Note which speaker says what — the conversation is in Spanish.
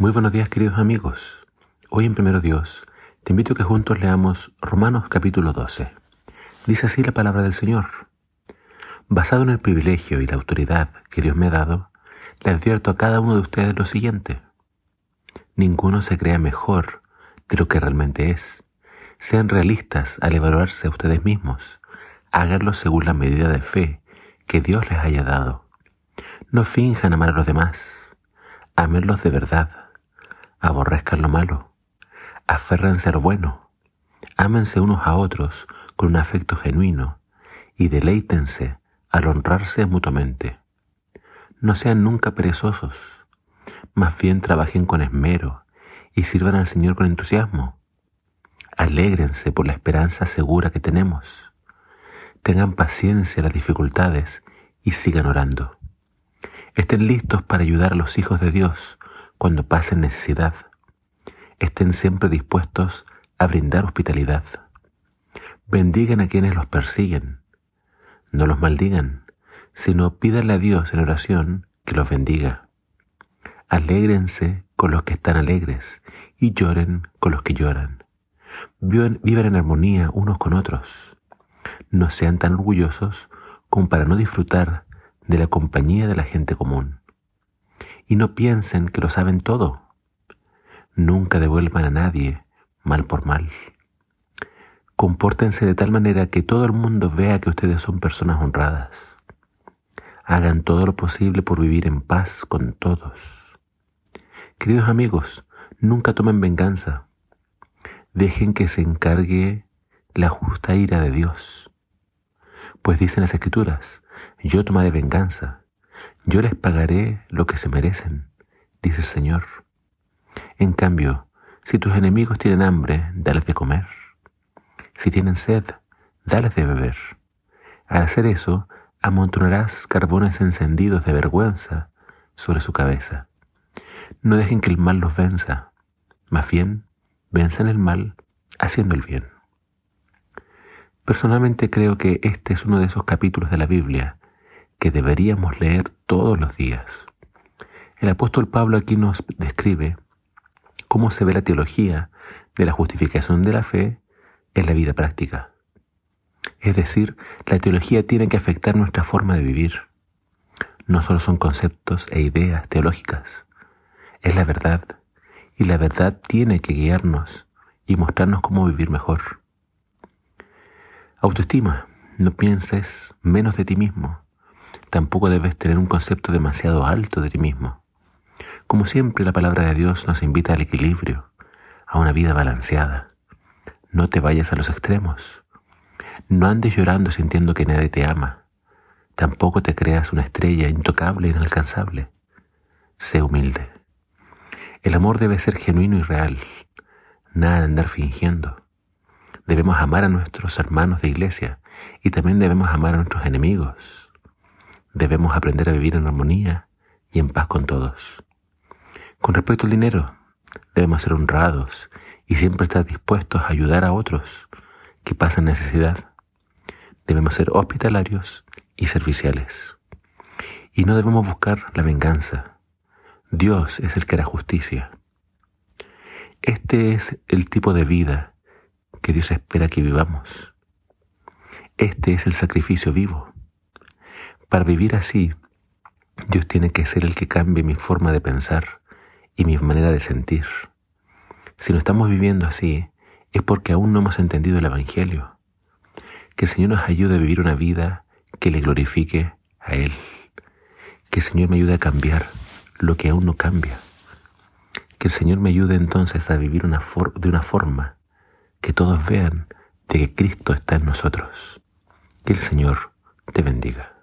Speaker 1: Muy buenos días queridos amigos. Hoy en Primero Dios te invito a que juntos leamos Romanos capítulo 12. Dice así la palabra del Señor. Basado en el privilegio y la autoridad que Dios me ha dado, le advierto a cada uno de ustedes lo siguiente. Ninguno se crea mejor de lo que realmente es. Sean realistas al evaluarse a ustedes mismos. Háganlo según la medida de fe que Dios les haya dado. No finjan amar a los demás. Amenlos de verdad aborrezcan lo malo, aférrense a lo bueno, ámense unos a otros con un afecto genuino y deleítense al honrarse mutuamente. No sean nunca perezosos, más bien trabajen con esmero y sirvan al Señor con entusiasmo. Alégrense por la esperanza segura que tenemos. Tengan paciencia en las dificultades y sigan orando. Estén listos para ayudar a los hijos de Dios cuando pasen necesidad. Estén siempre dispuestos a brindar hospitalidad. Bendigan a quienes los persiguen. No los maldigan, sino pídanle a Dios en oración que los bendiga. Alégrense con los que están alegres y lloren con los que lloran. Vivan en armonía unos con otros. No sean tan orgullosos como para no disfrutar de la compañía de la gente común y no piensen que lo saben todo. Nunca devuelvan a nadie mal por mal. Compórtense de tal manera que todo el mundo vea que ustedes son personas honradas. Hagan todo lo posible por vivir en paz con todos. Queridos amigos, nunca tomen venganza. Dejen que se encargue la justa ira de Dios. Pues dicen las escrituras, yo tomaré venganza, yo les pagaré lo que se merecen, dice el Señor. En cambio, si tus enemigos tienen hambre, dales de comer. Si tienen sed, dales de beber. Al hacer eso, amontonarás carbones encendidos de vergüenza sobre su cabeza. No dejen que el mal los venza, más bien, venzan el mal haciendo el bien. Personalmente creo que este es uno de esos capítulos de la Biblia que deberíamos leer todos los días. El apóstol Pablo aquí nos describe cómo se ve la teología de la justificación de la fe en la vida práctica. Es decir, la teología tiene que afectar nuestra forma de vivir. No solo son conceptos e ideas teológicas, es la verdad, y la verdad tiene que guiarnos y mostrarnos cómo vivir mejor. Autoestima, no pienses menos de ti mismo, Tampoco debes tener un concepto demasiado alto de ti mismo. Como siempre, la palabra de Dios nos invita al equilibrio, a una vida balanceada. No te vayas a los extremos. No andes llorando sintiendo que nadie te ama. Tampoco te creas una estrella intocable e inalcanzable. Sé humilde. El amor debe ser genuino y real, nada de andar fingiendo. Debemos amar a nuestros hermanos de iglesia y también debemos amar a nuestros enemigos. Debemos aprender a vivir en armonía y en paz con todos. Con respecto al dinero, debemos ser honrados y siempre estar dispuestos a ayudar a otros que pasan necesidad. Debemos ser hospitalarios y serviciales. Y no debemos buscar la venganza. Dios es el que hará justicia. Este es el tipo de vida que Dios espera que vivamos. Este es el sacrificio vivo. Para vivir así, Dios tiene que ser el que cambie mi forma de pensar y mi manera de sentir. Si no estamos viviendo así, es porque aún no hemos entendido el Evangelio. Que el Señor nos ayude a vivir una vida que le glorifique a Él. Que el Señor me ayude a cambiar lo que aún no cambia. Que el Señor me ayude entonces a vivir de una forma que todos vean de que Cristo está en nosotros. Que el Señor te bendiga.